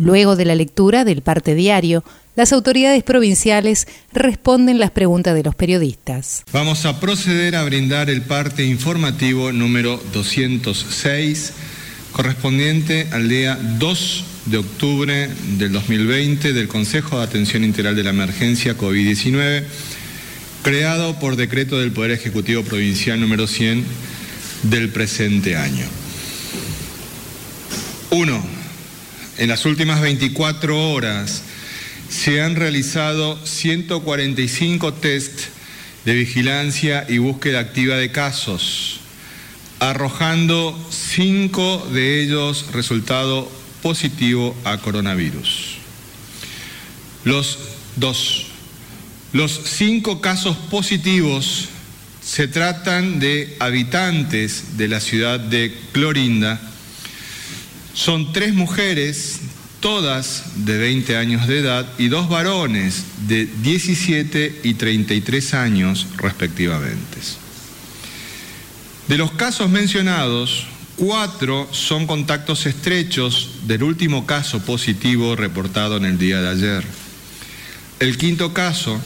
Luego de la lectura del parte diario, las autoridades provinciales responden las preguntas de los periodistas. Vamos a proceder a brindar el parte informativo número 206, correspondiente al día 2 de octubre del 2020 del Consejo de Atención Integral de la Emergencia COVID-19, creado por decreto del Poder Ejecutivo Provincial número 100 del presente año. 1. En las últimas 24 horas, se han realizado 145 test de vigilancia y búsqueda activa de casos, arrojando cinco de ellos resultado positivo a coronavirus. Los dos, los cinco casos positivos se tratan de habitantes de la ciudad de Clorinda. Son tres mujeres todas de 20 años de edad, y dos varones de 17 y 33 años respectivamente. De los casos mencionados, cuatro son contactos estrechos del último caso positivo reportado en el día de ayer. El quinto caso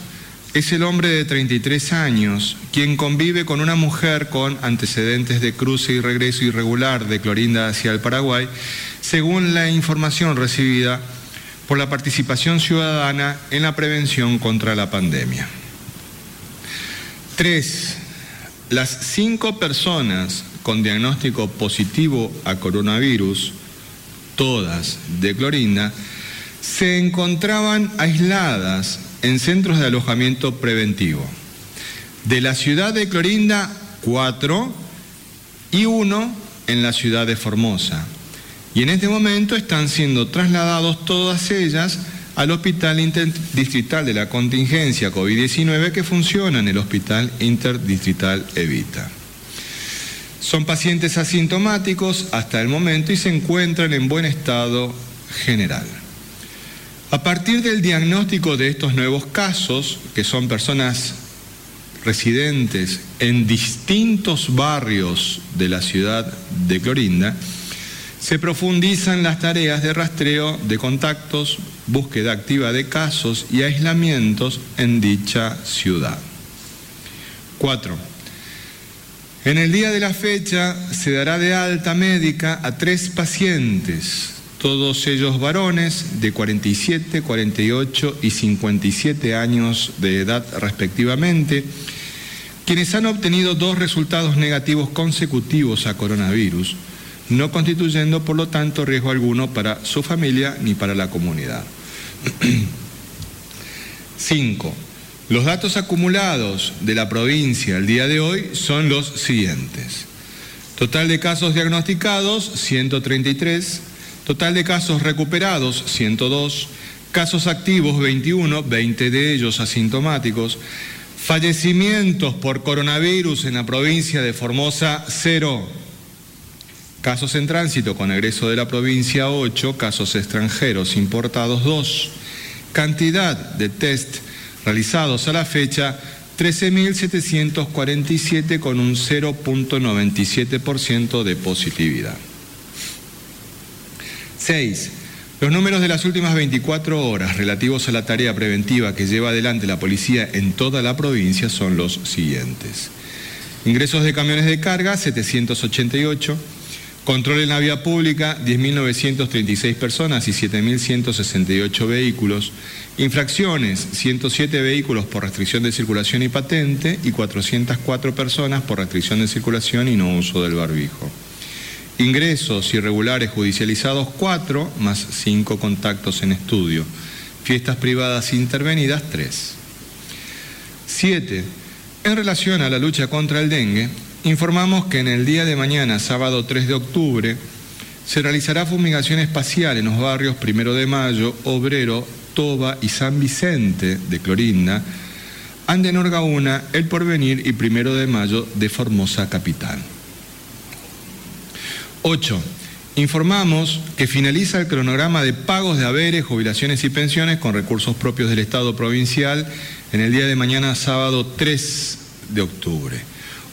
es el hombre de 33 años, quien convive con una mujer con antecedentes de cruce y regreso irregular de Clorinda hacia el Paraguay, según la información recibida por la participación ciudadana en la prevención contra la pandemia. Tres, las cinco personas con diagnóstico positivo a coronavirus, todas de Clorinda, se encontraban aisladas en centros de alojamiento preventivo. De la ciudad de Clorinda, cuatro y uno en la ciudad de Formosa. Y en este momento están siendo trasladados todas ellas al Hospital Interdistrital de la Contingencia COVID-19 que funciona en el Hospital Interdistrital Evita. Son pacientes asintomáticos hasta el momento y se encuentran en buen estado general. A partir del diagnóstico de estos nuevos casos, que son personas residentes en distintos barrios de la ciudad de Clorinda, se profundizan las tareas de rastreo de contactos, búsqueda activa de casos y aislamientos en dicha ciudad. 4. En el día de la fecha se dará de alta médica a tres pacientes todos ellos varones de 47, 48 y 57 años de edad respectivamente, quienes han obtenido dos resultados negativos consecutivos a coronavirus, no constituyendo por lo tanto riesgo alguno para su familia ni para la comunidad. 5. Los datos acumulados de la provincia al día de hoy son los siguientes. Total de casos diagnosticados, 133 Total de casos recuperados, 102. Casos activos, 21, 20 de ellos asintomáticos. Fallecimientos por coronavirus en la provincia de Formosa, 0. Casos en tránsito con egreso de la provincia, 8. Casos extranjeros importados, 2. Cantidad de test realizados a la fecha, 13.747 con un 0.97% de positividad. 6. Los números de las últimas 24 horas relativos a la tarea preventiva que lleva adelante la policía en toda la provincia son los siguientes. Ingresos de camiones de carga, 788. Control en la vía pública, 10.936 personas y 7.168 vehículos. Infracciones, 107 vehículos por restricción de circulación y patente y 404 personas por restricción de circulación y no uso del barbijo. Ingresos irregulares judicializados 4, más 5 contactos en estudio. Fiestas privadas intervenidas 3. 7. En relación a la lucha contra el dengue, informamos que en el día de mañana, sábado 3 de octubre, se realizará fumigación espacial en los barrios Primero de Mayo, Obrero, Toba y San Vicente de Clorinda, Andenorgaúna, El Porvenir y Primero de Mayo de Formosa Capital. 8. Informamos que finaliza el cronograma de pagos de haberes, jubilaciones y pensiones con recursos propios del Estado provincial en el día de mañana, sábado 3 de octubre.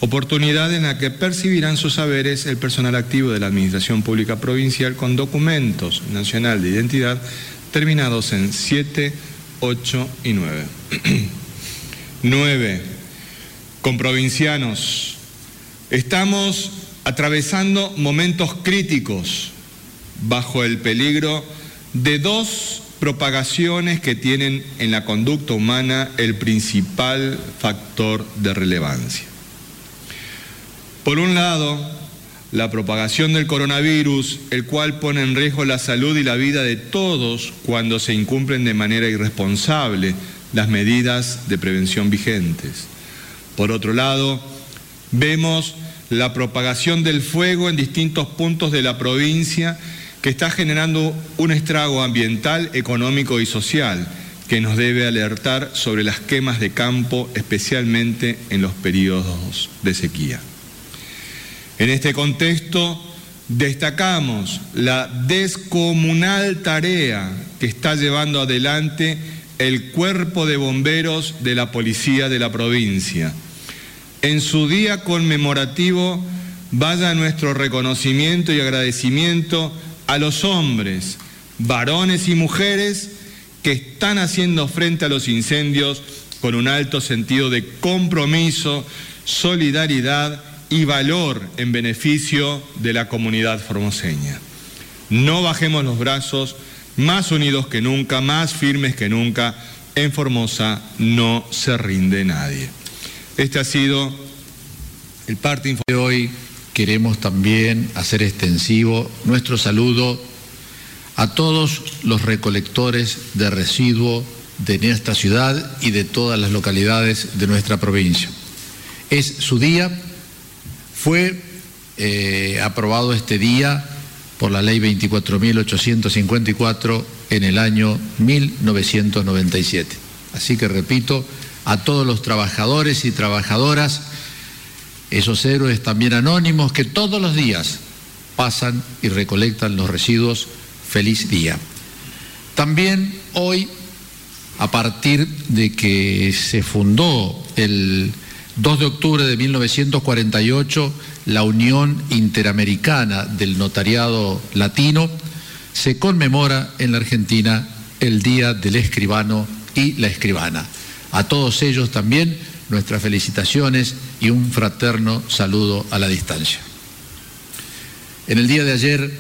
Oportunidad en la que percibirán sus haberes el personal activo de la Administración Pública Provincial con documentos nacional de identidad terminados en 7, 8 y 9. 9. Con provincianos. Estamos atravesando momentos críticos bajo el peligro de dos propagaciones que tienen en la conducta humana el principal factor de relevancia. Por un lado, la propagación del coronavirus, el cual pone en riesgo la salud y la vida de todos cuando se incumplen de manera irresponsable las medidas de prevención vigentes. Por otro lado, vemos la propagación del fuego en distintos puntos de la provincia que está generando un estrago ambiental, económico y social que nos debe alertar sobre las quemas de campo, especialmente en los periodos de sequía. En este contexto, destacamos la descomunal tarea que está llevando adelante el cuerpo de bomberos de la policía de la provincia. En su día conmemorativo, vaya nuestro reconocimiento y agradecimiento a los hombres, varones y mujeres que están haciendo frente a los incendios con un alto sentido de compromiso, solidaridad y valor en beneficio de la comunidad formoseña. No bajemos los brazos, más unidos que nunca, más firmes que nunca. En Formosa no se rinde nadie. Este ha sido el parte de hoy. Queremos también hacer extensivo nuestro saludo a todos los recolectores de residuos de nuestra ciudad y de todas las localidades de nuestra provincia. Es su día fue eh, aprobado este día por la ley 24.854 en el año 1997. Así que repito, a todos los trabajadores y trabajadoras, esos héroes también anónimos que todos los días pasan y recolectan los residuos, feliz día. También hoy, a partir de que se fundó el 2 de octubre de 1948, la Unión Interamericana del Notariado Latino se conmemora en la Argentina el Día del Escribano y la Escribana. A todos ellos también nuestras felicitaciones y un fraterno saludo a la distancia. En el día de ayer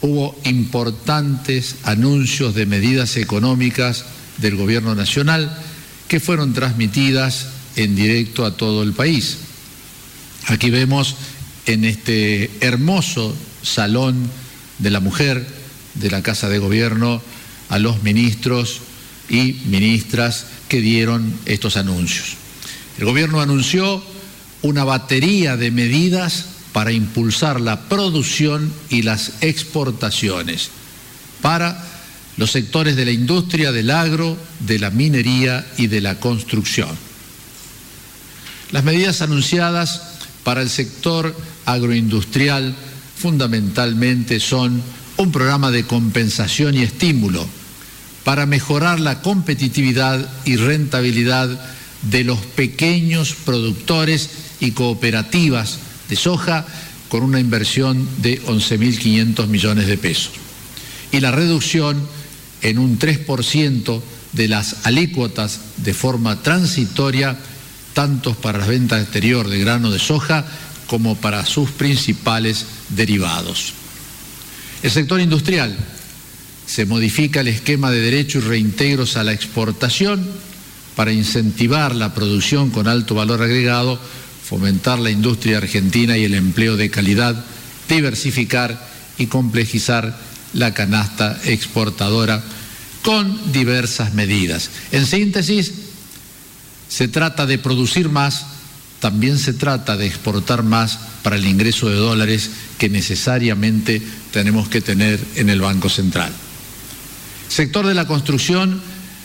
hubo importantes anuncios de medidas económicas del Gobierno Nacional que fueron transmitidas en directo a todo el país. Aquí vemos en este hermoso salón de la mujer de la Casa de Gobierno a los ministros y ministras que dieron estos anuncios. El gobierno anunció una batería de medidas para impulsar la producción y las exportaciones para los sectores de la industria, del agro, de la minería y de la construcción. Las medidas anunciadas para el sector agroindustrial fundamentalmente son un programa de compensación y estímulo para mejorar la competitividad y rentabilidad de los pequeños productores y cooperativas de soja con una inversión de 11.500 millones de pesos. Y la reducción en un 3% de las alícuotas de forma transitoria tanto para la venta exterior de grano de soja como para sus principales derivados. El sector industrial se modifica el esquema de derechos y reintegros a la exportación para incentivar la producción con alto valor agregado, fomentar la industria argentina y el empleo de calidad, diversificar y complejizar la canasta exportadora con diversas medidas. En síntesis, se trata de producir más, también se trata de exportar más para el ingreso de dólares que necesariamente tenemos que tener en el Banco Central. Sector de la construcción,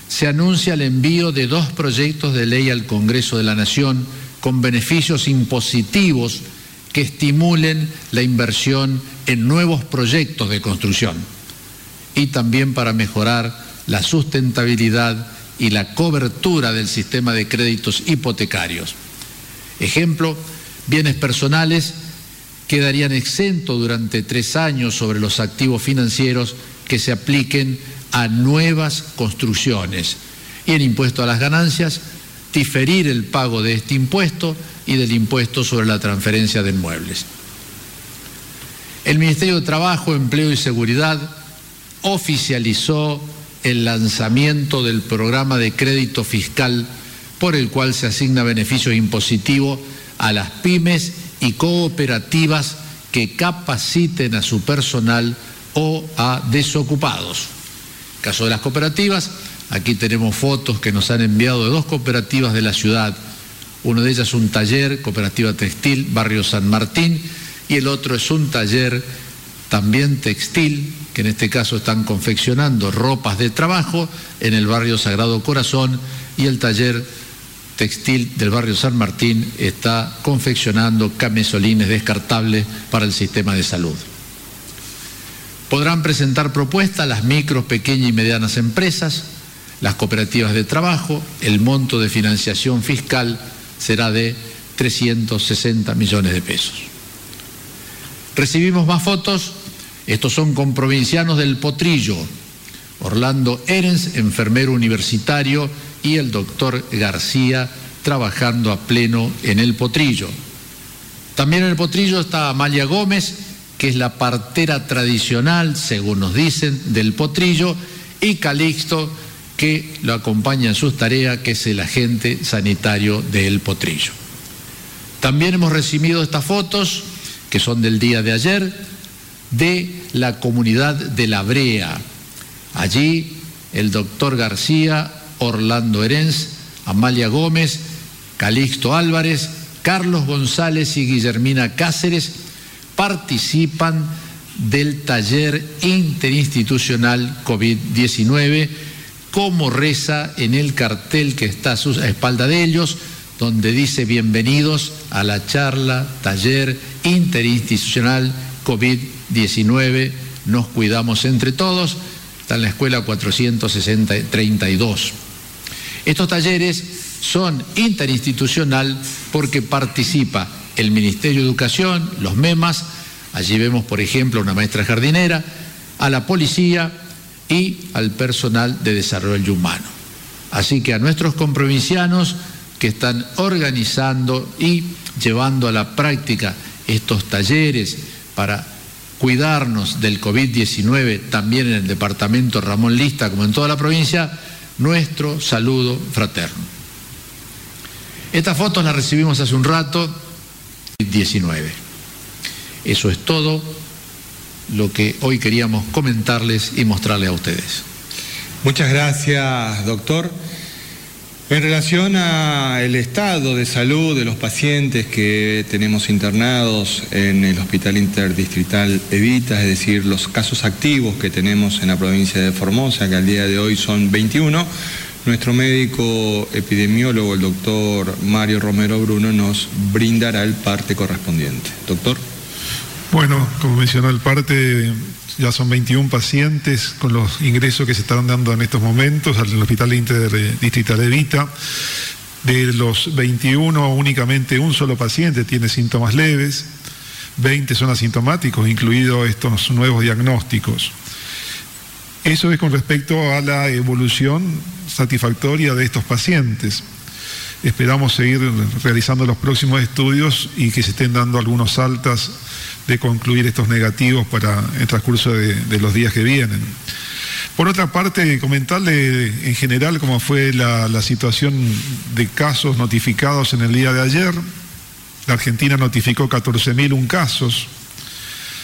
se anuncia el envío de dos proyectos de ley al Congreso de la Nación con beneficios impositivos que estimulen la inversión en nuevos proyectos de construcción y también para mejorar la sustentabilidad y la cobertura del sistema de créditos hipotecarios. Ejemplo, bienes personales quedarían exentos durante tres años sobre los activos financieros que se apliquen a nuevas construcciones y el impuesto a las ganancias, diferir el pago de este impuesto y del impuesto sobre la transferencia de inmuebles. El Ministerio de Trabajo, Empleo y Seguridad oficializó el lanzamiento del programa de crédito fiscal por el cual se asigna beneficios impositivos a las pymes y cooperativas que capaciten a su personal o a desocupados. Caso de las cooperativas, aquí tenemos fotos que nos han enviado de dos cooperativas de la ciudad. Uno de ellas un taller, Cooperativa Textil, Barrio San Martín, y el otro es un taller también textil, que en este caso están confeccionando ropas de trabajo en el barrio Sagrado Corazón, y el taller textil del barrio San Martín está confeccionando camisolines descartables para el sistema de salud. Podrán presentar propuestas las micros, pequeñas y medianas empresas, las cooperativas de trabajo, el monto de financiación fiscal será de 360 millones de pesos. Recibimos más fotos, estos son con provincianos del Potrillo, Orlando Erens, enfermero universitario, y el doctor García trabajando a pleno en el potrillo. También en el potrillo está Amalia Gómez, que es la partera tradicional, según nos dicen, del potrillo, y Calixto, que lo acompaña en sus tareas, que es el agente sanitario del potrillo. También hemos recibido estas fotos, que son del día de ayer, de la comunidad de La Brea. Allí el doctor García Orlando Herens, Amalia Gómez, Calixto Álvarez, Carlos González y Guillermina Cáceres participan del taller interinstitucional COVID-19, como reza en el cartel que está a su espalda de ellos, donde dice bienvenidos a la charla, taller interinstitucional COVID-19, nos cuidamos entre todos, está en la escuela 432. Estos talleres son interinstitucional porque participa el Ministerio de Educación, los MEMAS, allí vemos por ejemplo una maestra jardinera, a la policía y al personal de desarrollo humano. Así que a nuestros comprovincianos que están organizando y llevando a la práctica estos talleres para cuidarnos del COVID-19 también en el departamento Ramón Lista como en toda la provincia, nuestro saludo fraterno. Estas fotos las recibimos hace un rato, 19. Eso es todo lo que hoy queríamos comentarles y mostrarles a ustedes. Muchas gracias, doctor. En relación al estado de salud de los pacientes que tenemos internados en el Hospital Interdistrital Evita, es decir, los casos activos que tenemos en la provincia de Formosa, que al día de hoy son 21, nuestro médico epidemiólogo, el doctor Mario Romero Bruno, nos brindará el parte correspondiente. Doctor. Bueno, como mencionó el parte, ya son 21 pacientes con los ingresos que se están dando en estos momentos al Hospital Interdistrital de Vita. De los 21, únicamente un solo paciente tiene síntomas leves, 20 son asintomáticos, incluidos estos nuevos diagnósticos. Eso es con respecto a la evolución satisfactoria de estos pacientes. Esperamos seguir realizando los próximos estudios y que se estén dando algunos altas de concluir estos negativos para el transcurso de, los días que vienen. Por otra parte, comentarle en general cómo fue la, la, situación de casos notificados en el día de ayer. La Argentina notificó 14.001 casos,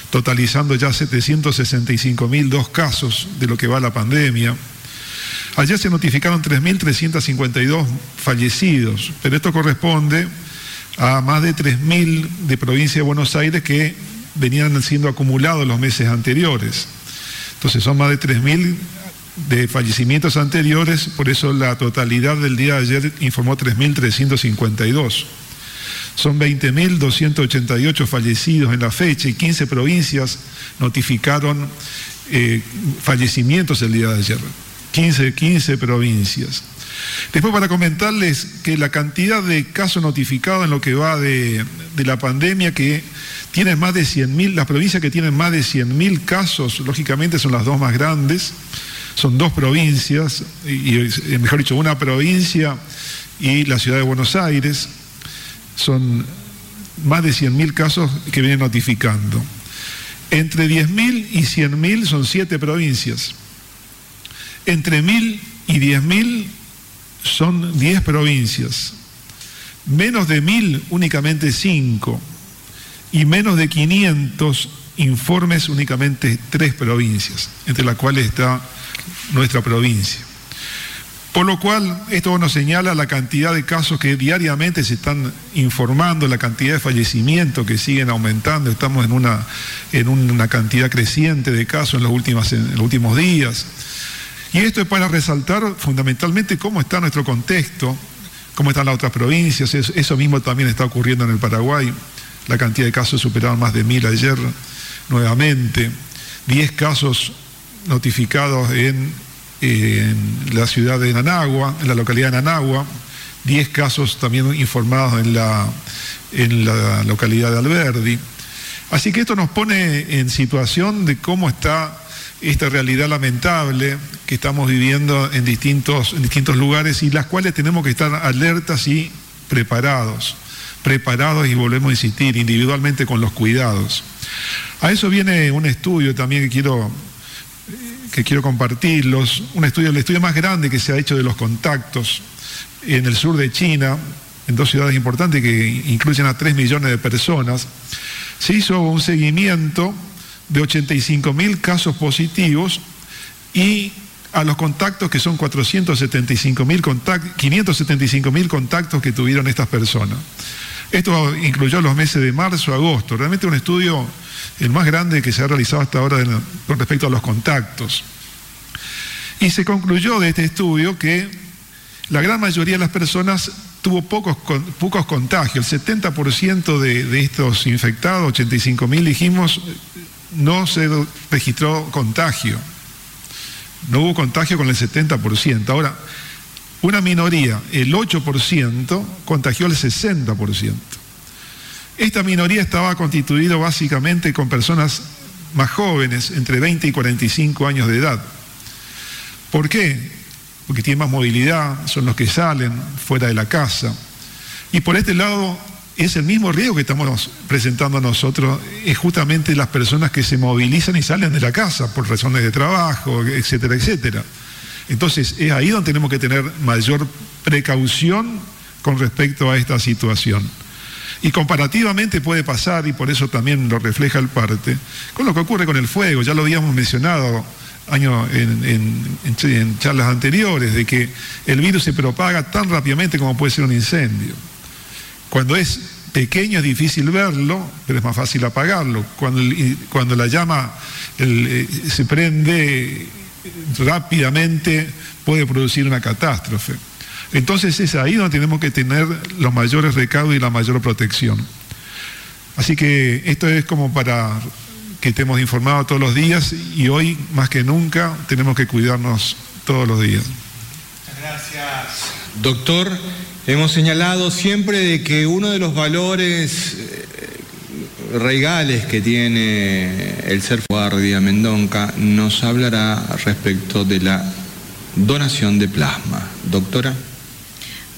totalizando ya 765.002 casos de lo que va la pandemia. Ayer se notificaron 3.352 fallecidos, pero esto corresponde a más de 3.000 de provincia de Buenos Aires que venían siendo acumulados los meses anteriores. Entonces son más de 3.000 de fallecimientos anteriores, por eso la totalidad del día de ayer informó 3.352. Son 20.288 fallecidos en la fecha y 15 provincias notificaron eh, fallecimientos el día de ayer. 15, 15 provincias. Después para comentarles que la cantidad de casos notificados en lo que va de, la pandemia, que tienen más de 100.000, las provincias que tienen más de 100.000 casos, lógicamente son las dos más grandes, son dos provincias, y, y mejor dicho, una provincia y la ciudad de Buenos Aires, son más de 100.000 casos que vienen notificando. Entre 10.000 y 100.000 son siete provincias. Entre 1.000 y 10.000 son 10 provincias. Menos de 1.000 únicamente 5. Y menos de 500 informes únicamente 3 provincias, entre las cuales está nuestra provincia. Por lo cual, esto nos señala la cantidad de casos que diariamente se están informando, la cantidad de fallecimientos que siguen aumentando. Estamos en una, en una cantidad creciente de casos en los, últimos, en los últimos días. Y esto es para resaltar fundamentalmente cómo está nuestro contexto, cómo están las otras provincias. Eso, mismo también está ocurriendo en el Paraguay. La cantidad de casos superaron más de mil ayer nuevamente. Diez casos notificados en en la ciudad de Nanagua, en la localidad de Nanagua, 10 casos también informados en la, en la localidad de Alberdi. Así que esto nos pone en situación de cómo está esta realidad lamentable que estamos viviendo en distintos, distintos lugares y las cuales tenemos que estar alertas y preparados, preparados y volvemos a insistir individualmente con los cuidados. A eso viene un estudio también que quiero que quiero compartirlos. Un estudio, el estudio más grande que se ha hecho de los contactos en el sur de China, en dos ciudades importantes que incluyen a 3 millones de personas, se hizo un seguimiento de 85 mil casos positivos y a los contactos que son 475 mil 575 mil contactos que tuvieron estas personas. Esto incluyó los meses de marzo, agosto. Realmente un estudio el más grande que se ha realizado hasta ahora con respecto a los contactos. Y se concluyó de este estudio que la gran mayoría de las personas tuvo pocos, pocos contagios. El 70% de, de, estos infectados, 85 mil dijimos, no se registró contagio. No hubo contagio con el 70%. Ahora, una minoría, el 8%, contagió el 60%. Esta minoría estaba constituida básicamente con personas más jóvenes, entre 20 y 45 años de edad. ¿Por qué? Porque tienen más movilidad, son los que salen fuera de la casa. Y por este lado es el mismo riesgo que estamos presentando nosotros, es justamente las personas que se movilizan y salen de la casa por razones de trabajo, etcétera, etcétera. Entonces es ahí donde tenemos que tener mayor precaución con respecto a esta situación. Y comparativamente puede pasar, y por eso también lo refleja el parte, con lo que ocurre con el fuego, ya lo habíamos mencionado año en, charlas anteriores, de que el virus se propaga tan rápidamente como puede ser un incendio. Cuando es pequeño es difícil verlo, pero es más fácil apagarlo. Cuando, cuando la llama eh, se prende rápidamente puede producir una catástrofe. Entonces es ahí donde tenemos que tener los mayores recaudos y la mayor protección. Así que esto es como para que estemos informados todos los días y hoy más que nunca tenemos que cuidarnos todos los días. Muchas gracias. Doctor, hemos señalado siempre de que uno de los valores eh, reigales que tiene el ser guardia Mendonca nos hablará respecto de la donación de plasma. Doctora.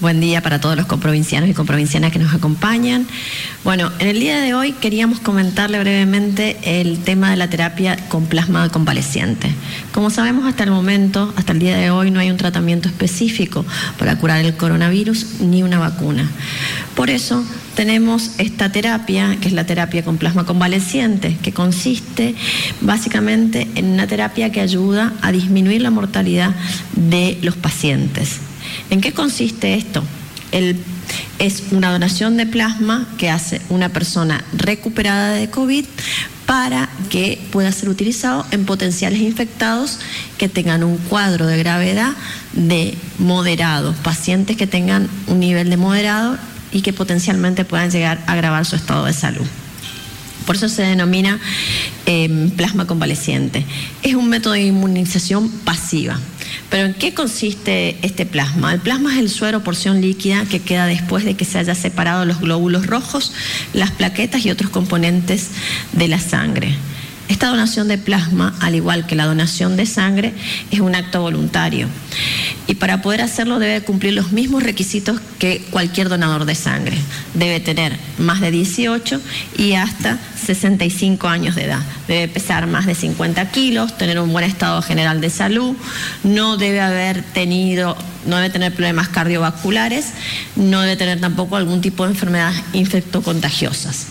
Buen día para todos los comprovincianos y comprovincianas que nos acompañan. Bueno, en el día de hoy queríamos comentarle brevemente el tema de la terapia con plasma convaleciente. Como sabemos hasta el momento, hasta el día de hoy, no hay un tratamiento específico para curar el coronavirus ni una vacuna. Por eso tenemos esta terapia, que es la terapia con plasma convaleciente, que consiste básicamente en una terapia que ayuda a disminuir la mortalidad de los pacientes. ¿En qué consiste esto? es una donación de plasma que hace una persona recuperada de COVID para que pueda ser utilizado en potenciales infectados que tengan un cuadro de gravedad de moderado, pacientes que tengan un nivel de moderado y que potencialmente puedan llegar a agravar su estado de salud. Por eso se denomina em, plasma convaleciente. Es un método de inmunización pasiva. Pero ¿en qué consiste este plasma? El plasma es el suero porción líquida que queda después de que se haya separado los glóbulos rojos, las plaquetas y otros componentes de la sangre. Esta donación de plasma, al igual que la donación de sangre, es un acto voluntario. Y para poder hacerlo debe cumplir los mismos requisitos que cualquier donador de sangre. Debe tener más de 18 y hasta 65 años de edad. Debe pesar más de 50 kilos, tener un buen estado general de salud, no debe haber tenido, no debe tener problemas cardiovasculares, no debe tener tampoco algún tipo de enfermedades infectocontagiosas.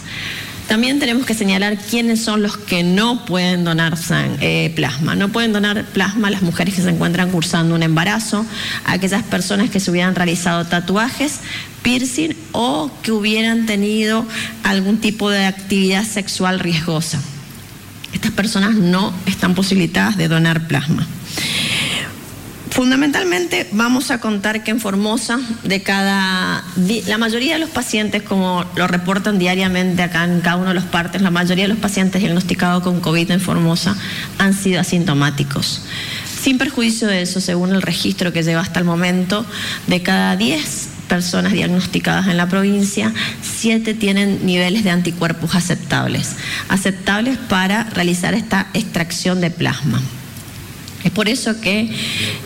También tenemos que señalar quiénes son los que no pueden donar eh, plasma. No pueden donar plasma las mujeres que se encuentran cursando un embarazo, aquellas personas que se hubieran realizado tatuajes, piercing o que hubieran tenido algún tipo de actividad sexual riesgosa. Estas personas no están posibilitadas de donar plasma. Fundamentalmente vamos a contar que en Formosa, de cada, la mayoría de los pacientes, como lo reportan diariamente acá en cada uno de los partes, la mayoría de los pacientes diagnosticados con COVID en Formosa han sido asintomáticos. Sin perjuicio de eso, según el registro que lleva hasta el momento, de cada 10 personas diagnosticadas en la provincia, 7 tienen niveles de anticuerpos aceptables, aceptables para realizar esta extracción de plasma. Es por eso que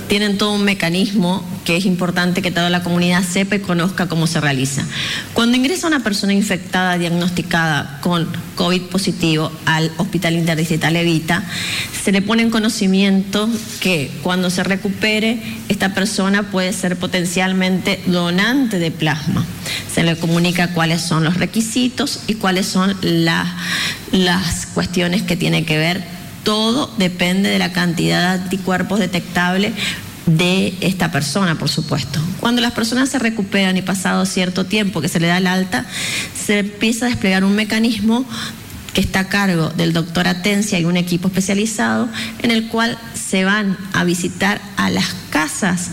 tienen todo un mecanismo que es importante que toda la comunidad sepa y conozca cómo se realiza. Cuando ingresa una persona infectada diagnosticada con COVID positivo al Hospital Interdistrital Evita, se le pone en conocimiento que cuando se recupere, esta persona puede ser potencialmente donante de plasma. Se le comunica cuáles son los requisitos y cuáles son las cuestiones que tienen que ver todo depende de la cantidad de anticuerpos detectables de esta persona, por supuesto. Cuando las personas se recuperan y pasado cierto tiempo que se le da el alta, se empieza a desplegar un mecanismo que está a cargo del doctor Atencia y un equipo especializado en el cual se van a visitar a las casas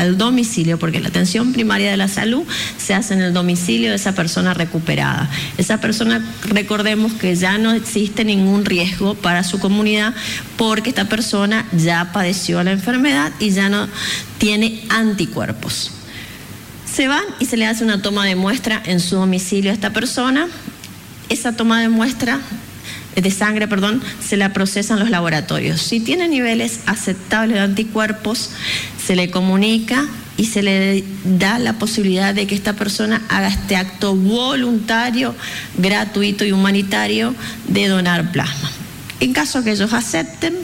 al domicilio, porque la atención primaria de la salud se hace en el domicilio de esa persona recuperada. Esa persona, recordemos que ya no existe ningún riesgo para su comunidad porque esta persona ya padeció la enfermedad y ya no tiene anticuerpos. Se van y se le hace una toma de muestra en su domicilio a esta persona. Esa toma de muestra de sangre, perdón, se la procesan los laboratorios. Si tiene niveles aceptables de anticuerpos, se le comunica y se le da la posibilidad de que esta persona haga este acto voluntario, gratuito y humanitario de donar plasma. En caso que ellos acepten,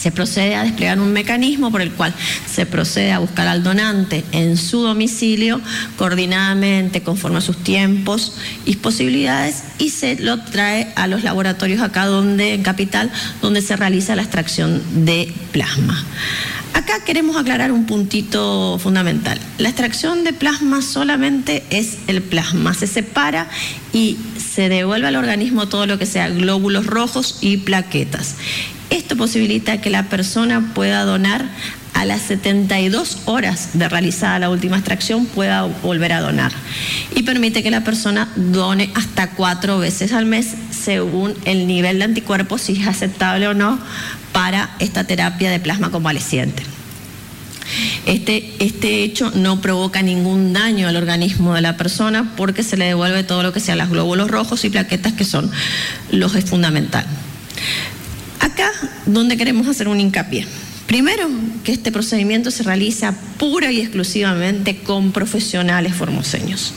se procede a desplegar un mecanismo por el cual se procede a buscar al donante en su domicilio coordinadamente conforme a sus tiempos y posibilidades y se lo trae a los laboratorios acá donde en Capital donde se realiza la extracción de plasma. Acá queremos aclarar un puntito fundamental. La extracción de plasma solamente es el plasma, se separa y se devuelve al organismo todo lo que sea glóbulos rojos y plaquetas. Esto posibilita que la persona pueda donar a las 72 horas de realizada la última extracción pueda volver a donar y permite que la persona done hasta cuatro veces al mes según el nivel de anticuerpos, si es aceptable o no para esta terapia de plasma convaleciente. Este, este hecho no provoca ningún daño al organismo de la persona porque se le devuelve todo lo que sean los glóbulos rojos y plaquetas que son los es fundamental. Donde queremos hacer un hincapié. Primero, que este procedimiento se realiza pura y exclusivamente con profesionales formoseños.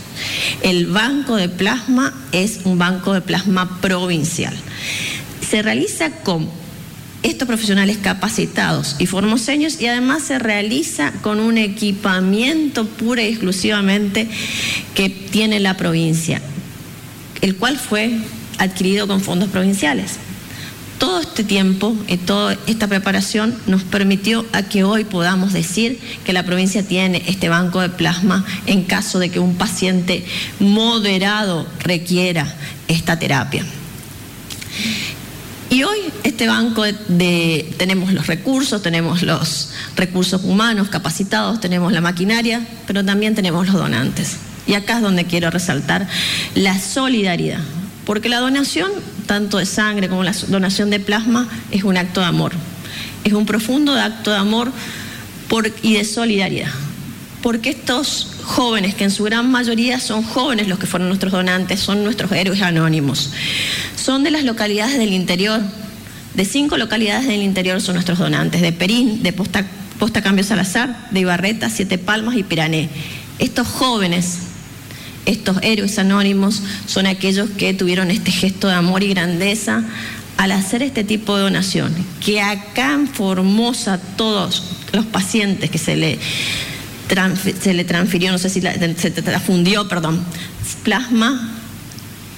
El banco de plasma es un banco de plasma provincial. Se realiza con estos profesionales capacitados y formoseños y además se realiza con un equipamiento pura y exclusivamente que tiene la provincia, el cual fue adquirido con fondos provinciales todo este tiempo y toda esta preparación nos permitió a que hoy podamos decir que la provincia tiene este banco de plasma en caso de que un paciente moderado requiera esta terapia. Y hoy este banco de, tenemos los recursos, tenemos los recursos humanos capacitados, tenemos la maquinaria, pero también tenemos los donantes. Y acá es donde quiero resaltar la solidaridad, porque la donación, tanto de sangre como la donación de plasma, es un acto de amor. Es un profundo acto de amor y de solidaridad. Porque estos jóvenes, que en su gran mayoría son jóvenes los que fueron nuestros donantes, son nuestros héroes anónimos, son de las localidades del interior, de cinco localidades del interior son nuestros donantes, de Perín, de Posta, Posta Cambio Salazar, de Ibarreta, Siete Palmas y Pirané. Estos jóvenes estos héroes anónimos son aquellos que tuvieron este gesto de amor y grandeza al hacer este tipo de donación, que acá en Formosa todos los pacientes que se le, se le transfirió, no sé si se transfundió, perdón, plasma,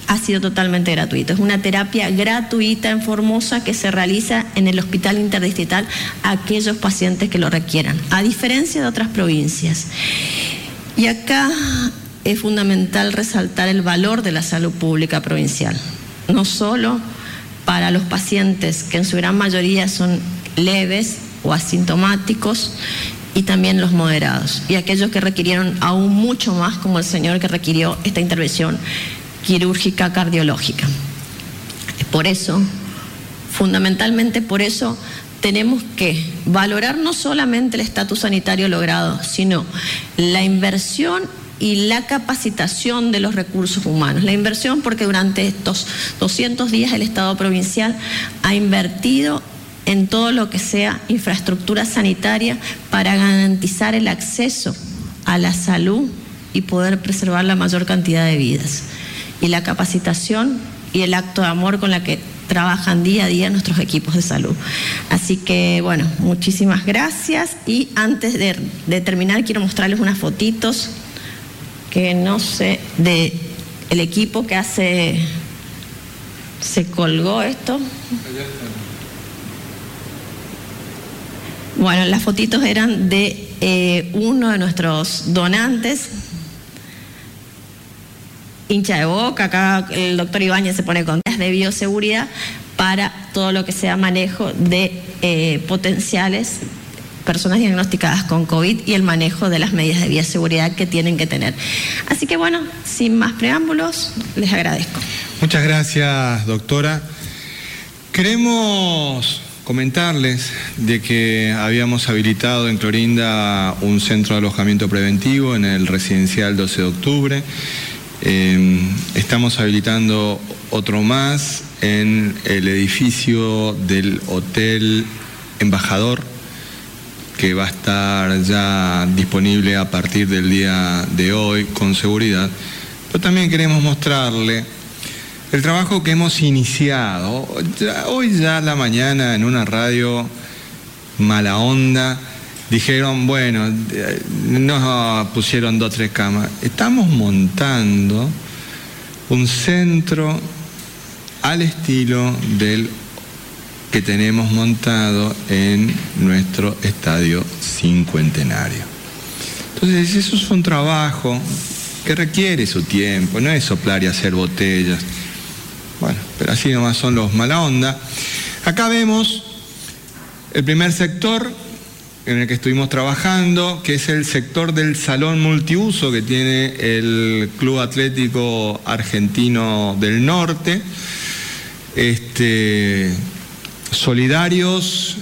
ha sido totalmente gratuito. Es una terapia gratuita en Formosa que se realiza en el Hospital Interdistrital a aquellos pacientes que lo requieran, a diferencia de otras provincias. Y acá es fundamental resaltar el valor de la salud pública provincial, no solo para los pacientes que en su gran mayoría son leves o asintomáticos y también los moderados y aquellos que requirieron aún mucho más como el señor que requirió esta intervención quirúrgica cardiológica. Por eso, fundamentalmente por eso, tenemos que valorar no solamente el estatus sanitario logrado, sino la inversión y la capacitación de los recursos humanos. La inversión porque durante estos 200 días el Estado provincial ha invertido en todo lo que sea infraestructura sanitaria para garantizar el acceso a la salud y poder preservar la mayor cantidad de vidas. Y la capacitación y el acto de amor con la que trabajan día a día nuestros equipos de salud. Así que, bueno, muchísimas gracias y antes de, terminar quiero mostrarles unas fotitos que no sé, de el equipo que hace, se colgó esto. Bueno, las fotitos eran de eh, uno de nuestros donantes, hincha de boca, acá el doctor Ibáñez se pone con de bioseguridad para todo lo que sea manejo de eh, potenciales personas diagnosticadas con COVID y el manejo de las medidas de bioseguridad que tienen que tener. Así que bueno, sin más preámbulos, les agradezco. Muchas gracias, doctora. Queremos comentarles de que habíamos habilitado en Clorinda un centro de alojamiento preventivo en el residencial 12 de octubre. Em, estamos habilitando otro más en el edificio del Hotel Embajador que va a estar ya disponible a partir del día de hoy con seguridad, pero también queremos mostrarle el trabajo que hemos iniciado. hoy ya a la mañana en una radio mala onda dijeron, bueno, nos pusieron dos o tres camas. Estamos montando un centro al estilo del que tenemos montado en nuestro estadio cincuentenario. Entonces, eso es un trabajo que requiere su tiempo, no es soplar y hacer botellas. Bueno, pero así nomás son los mala onda. Acá vemos el primer sector en el que estuvimos trabajando, que es el sector del salón multiuso que tiene el Club Atlético Argentino del Norte. Este, solidarios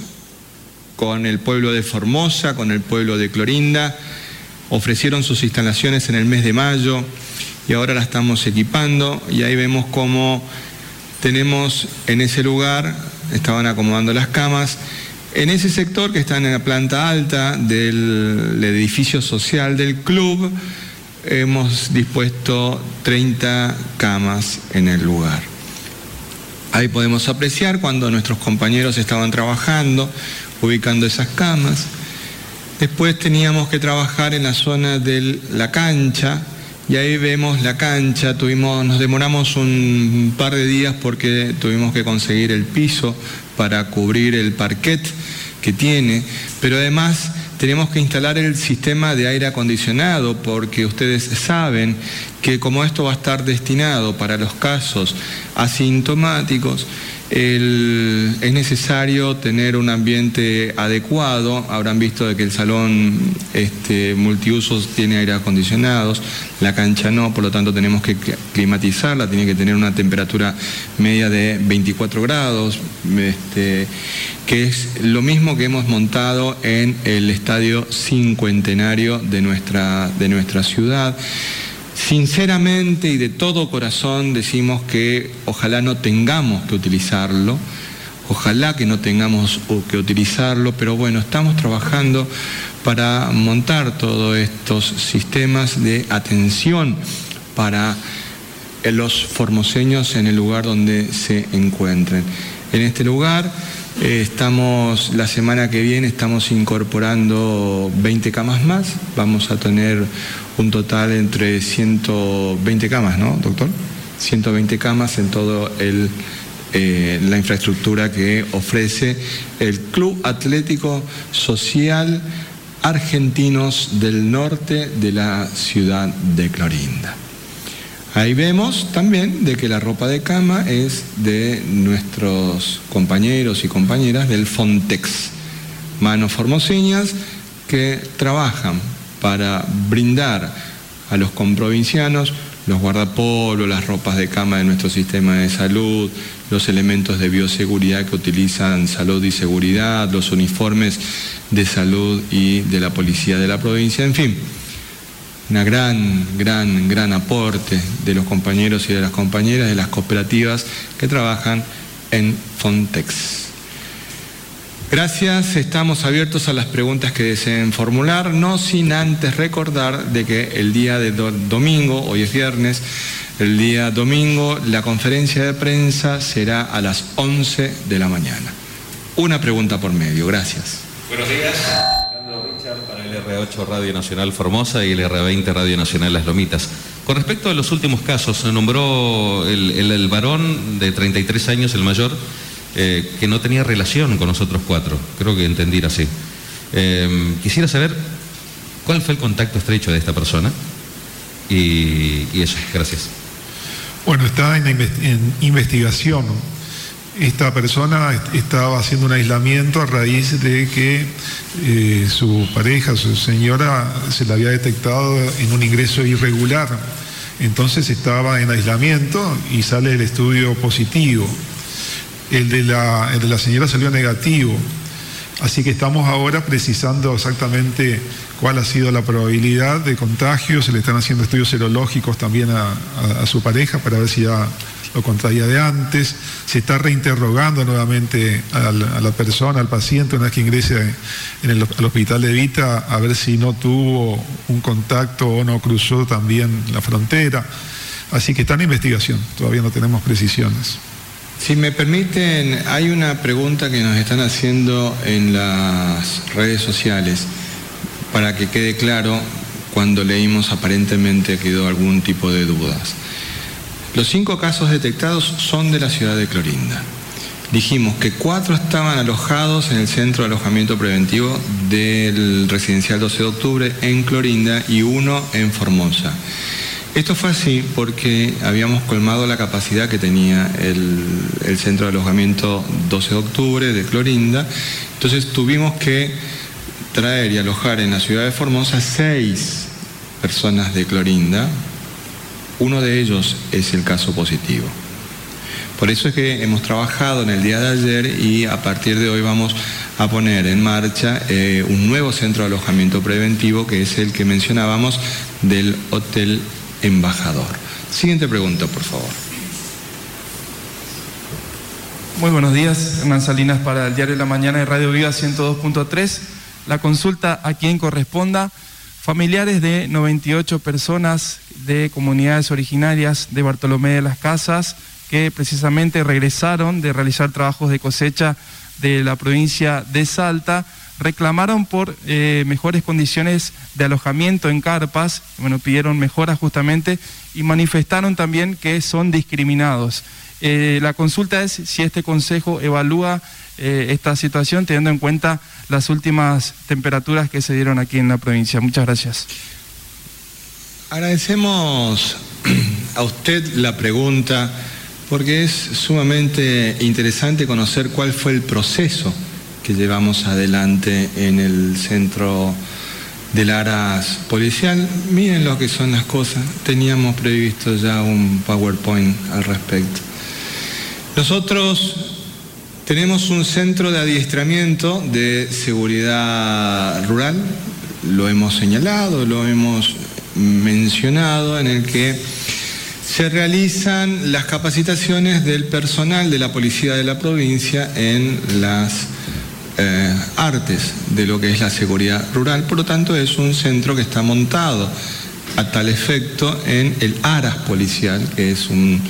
con el pueblo de Formosa, con el pueblo de Clorinda, ofrecieron sus instalaciones en el mes de mayo y ahora la estamos equipando y ahí vemos cómo tenemos en ese lugar, estaban acomodando las camas, en ese sector que está en la planta alta del edificio social del club, hemos dispuesto 30 camas en el lugar. Ahí podemos apreciar cuando nuestros compañeros estaban trabajando, ubicando esas camas. Después teníamos que trabajar en la zona de la cancha, y ahí vemos la cancha, tuvimos, nos demoramos un par de días porque tuvimos que conseguir el piso para cubrir el parquet que tiene, pero además tenemos que instalar el sistema de aire acondicionado porque ustedes saben que como esto va a estar destinado para los casos asintomáticos, es necesario tener un ambiente adecuado. Habrán visto de que el salón este, multiusos tiene aire acondicionados, la cancha no, por lo tanto tenemos que climatizarla, tiene que tener una temperatura media de 24 grados, este, que es lo mismo que hemos montado en el estadio cincuentenario de nuestra, de nuestra ciudad. Sinceramente y de todo corazón decimos que ojalá no tengamos que utilizarlo, ojalá que no tengamos que utilizarlo, pero bueno, estamos trabajando para montar todos estos sistemas de atención para los formoseños en el lugar donde se encuentren. En este lugar eh, estamos, la semana que viene estamos incorporando 20 camas más, vamos a tener un total entre 120 camas, ¿no, doctor? 120 camas en todo el eh, la infraestructura que ofrece el Club Atlético Social Argentinos del Norte de la ciudad de Clorinda. Ahí vemos también de que la ropa de cama es de nuestros compañeros y compañeras del Fontex, manos formoseñas que trabajan para brindar a los comprovincianos los guardapolvos, las ropas de cama de nuestro sistema de salud, los elementos de bioseguridad que utilizan salud y seguridad, los uniformes de salud y de la policía de la provincia, en fin, una gran, gran, gran aporte de los compañeros y de las compañeras de las cooperativas que trabajan en Fontex. Gracias, estamos abiertos a las preguntas que deseen formular, no sin antes recordar de que el día de domingo, hoy es viernes, el día domingo la conferencia de prensa será a las 11 de la mañana. Una pregunta por medio, gracias. Buenos días. Richard para el R8 Radio Nacional Formosa y el R20 Radio Nacional Las Lomitas. Con respecto a los últimos casos, se nombró el, el varón de 33 años, el mayor, eh, que no tenía relación con nosotros cuatro. Creo que entendí así. Eh, quisiera saber cuál fue el contacto estrecho de esta persona y, eso, gracias. Bueno, está en, investigación. Esta persona estaba haciendo un aislamiento a raíz de que eh, su pareja, su señora, se la había detectado en un ingreso irregular. Entonces estaba en aislamiento y sale el estudio positivo el de la, de la señora salió negativo. Así que estamos ahora precisando exactamente cuál ha sido la probabilidad de contagio. Se le están haciendo estudios serológicos también a, su pareja para ver si ya lo contraía de antes. Se está reinterrogando nuevamente a la, persona, al paciente, una vez que ingrese en el, al hospital de Vita, a ver si no tuvo un contacto o no cruzó también la frontera. Así que está en investigación, todavía no tenemos precisiones. Si me permiten, hay una pregunta que nos están haciendo en las redes sociales para que quede claro cuando leímos aparentemente quedó algún tipo de dudas. Los cinco casos detectados son de la ciudad de Clorinda. Dijimos que cuatro estaban alojados en el centro de alojamiento preventivo del residencial 12 de octubre en Clorinda y uno en Formosa. Esto fue así porque habíamos colmado la capacidad que tenía el, centro de alojamiento 12 de octubre de Clorinda, entonces tuvimos que traer y alojar en la ciudad de Formosa seis personas de Clorinda, uno de ellos es el caso positivo. Por eso es que hemos trabajado en el día de ayer y a partir de hoy vamos a poner en marcha eh, un nuevo centro de alojamiento preventivo que es el que mencionábamos del Hotel embajador. Siguiente pregunta, por favor. Muy buenos días, Hernán Salinas para el Diario de la Mañana de Radio Viva 102.3. La consulta a quien corresponda. Familiares de 98 personas de comunidades originarias de Bartolomé de las Casas que precisamente regresaron de realizar trabajos de cosecha de la provincia de Salta reclamaron por eh, mejores condiciones de alojamiento en carpas, bueno, pidieron mejoras justamente y manifestaron también que son discriminados. Eh, la consulta es si este Consejo evalúa eh, esta situación teniendo en cuenta las últimas temperaturas que se dieron aquí en la provincia. Muchas gracias. Agradecemos a usted la pregunta porque es sumamente interesante conocer cuál fue el proceso que llevamos adelante en el centro del Aras policial. Miren lo que son las cosas. Teníamos previsto ya un PowerPoint al respecto. Nosotros tenemos un centro de adiestramiento de seguridad rural, lo hemos señalado, lo hemos mencionado, en el que se realizan las capacitaciones del personal de la policía de la provincia en las eh, artes de lo que es la seguridad rural. Por lo tanto, es un centro que está montado a tal efecto en el Aras policial, que es un,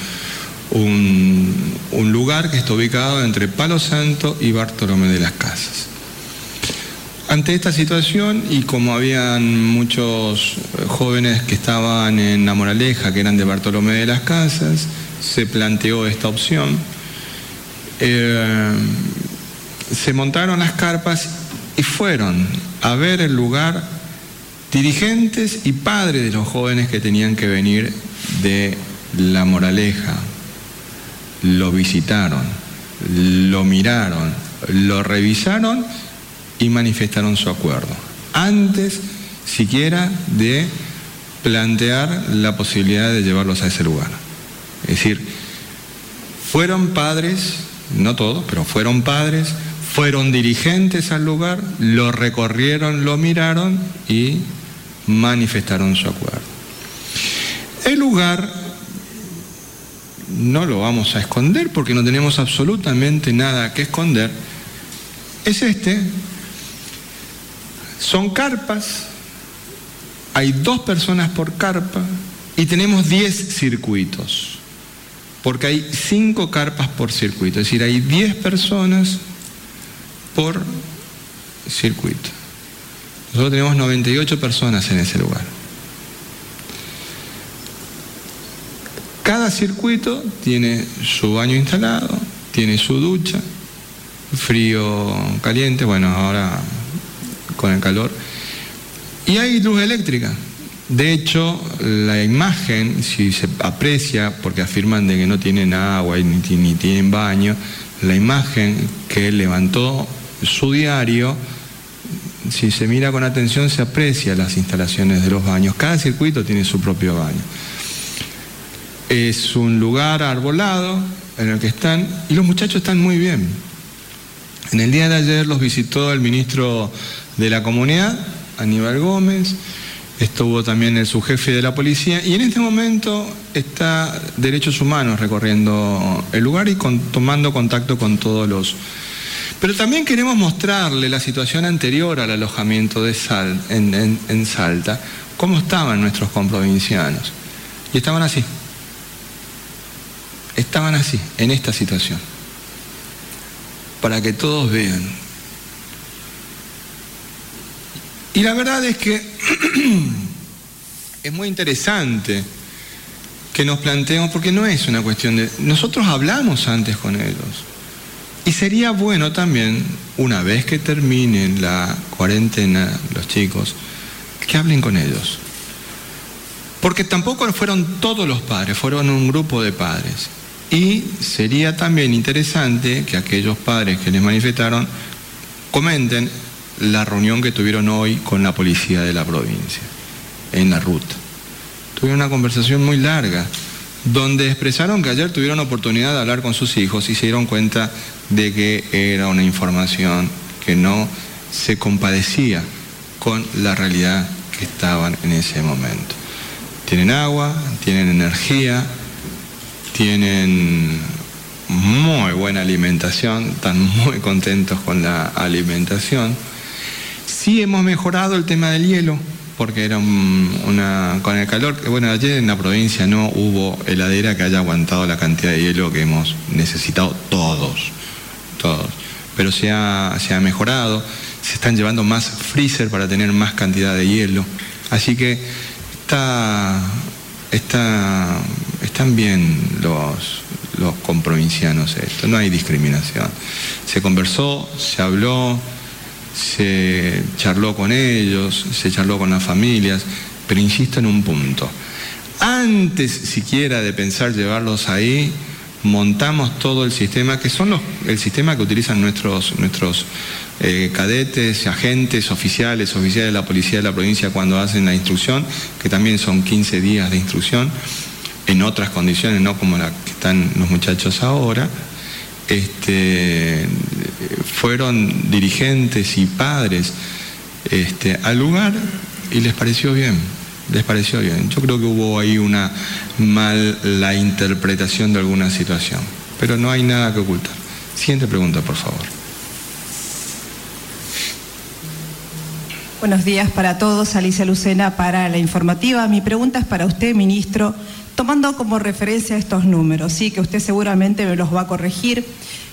un lugar que está ubicado entre Palo Santo y Bartolomé de las Casas. Ante esta situación y como habían muchos jóvenes que estaban en la Moraleja, que eran de Bartolomé de las Casas, se planteó esta opción. Eh, se montaron las carpas y fueron a ver el lugar dirigentes y padres de los jóvenes que tenían que venir de la Moraleja. Lo visitaron, lo miraron, lo revisaron y manifestaron su acuerdo, antes siquiera de plantear la posibilidad de llevarlos a ese lugar. Es decir, fueron padres, no todos, pero fueron padres, fueron dirigentes al lugar, lo recorrieron, lo miraron y manifestaron su acuerdo. El lugar no lo vamos a esconder porque no tenemos absolutamente nada que esconder. Es este son carpas, hay dos personas por carpa y tenemos diez circuitos, porque hay cinco carpas por circuito, es decir, hay diez personas por circuito. Nosotros tenemos 98 personas en ese lugar. Cada circuito tiene su baño instalado, tiene su ducha, frío, caliente, bueno, ahora con el calor. Y hay luz eléctrica. De hecho, la imagen, si se aprecia, porque afirman de que no tienen agua ni, ni tienen baño, la imagen que levantó su diario, si se mira con atención, se aprecia las instalaciones de los baños. Cada circuito tiene su propio baño. Es un lugar arbolado en el que están, y los muchachos están muy bien. En el día de ayer los visitó el ministro de la comunidad, Aníbal Gómez, estuvo también el subjefe de la policía y en este momento está Derechos Humanos recorriendo el lugar y tomando contacto con todos los... Pero también queremos mostrarle la situación anterior al alojamiento de en, en Salta, cómo estaban nuestros comprovincianos. Y estaban así. Estaban así, en esta situación. Para que todos vean Y la verdad es que es muy interesante que nos planteemos, porque no es una cuestión de... Nosotros hablamos antes con ellos. Y sería bueno también, una vez que terminen la cuarentena los chicos, que hablen con ellos. Porque tampoco fueron todos los padres, fueron un grupo de padres. Y sería también interesante que aquellos padres que les manifestaron comenten la reunión que tuvieron hoy con la policía de la provincia, en la ruta. Tuvieron una conversación muy larga, donde expresaron que ayer tuvieron oportunidad de hablar con sus hijos y se dieron cuenta de que era una información que no se compadecía con la realidad que estaban en ese momento. Tienen agua, tienen energía, tienen muy buena alimentación, están muy contentos con la alimentación Sí hemos mejorado el tema del hielo, porque era una, con el calor, bueno, ayer en la provincia no hubo heladera que haya aguantado la cantidad de hielo que hemos necesitado todos, todos. Pero se ha, se ha mejorado, se están llevando más freezer para tener más cantidad de hielo. Así que está, está, están bien los, los comprovincianos esto, no hay discriminación. Se conversó, se habló, se charló con ellos, se charló con las familias, pero insisto en un punto. Antes siquiera de pensar llevarlos ahí, montamos todo el sistema, que son los, el sistema que utilizan nuestros, nuestros eh, cadetes, agentes, oficiales, oficiales de la policía de la provincia cuando hacen la instrucción, que también son 15 días de instrucción, en otras condiciones, no como la que están los muchachos ahora. Este, fueron dirigentes y padres este, al lugar y les pareció bien, les pareció bien. Yo creo que hubo ahí una mala interpretación de alguna situación, pero no hay nada que ocultar. Siguiente pregunta, por favor. Buenos días para todos, Alicia Lucena para la informativa. Mi pregunta es para usted, ministro, tomando como referencia estos números, sí, que usted seguramente me los va a corregir.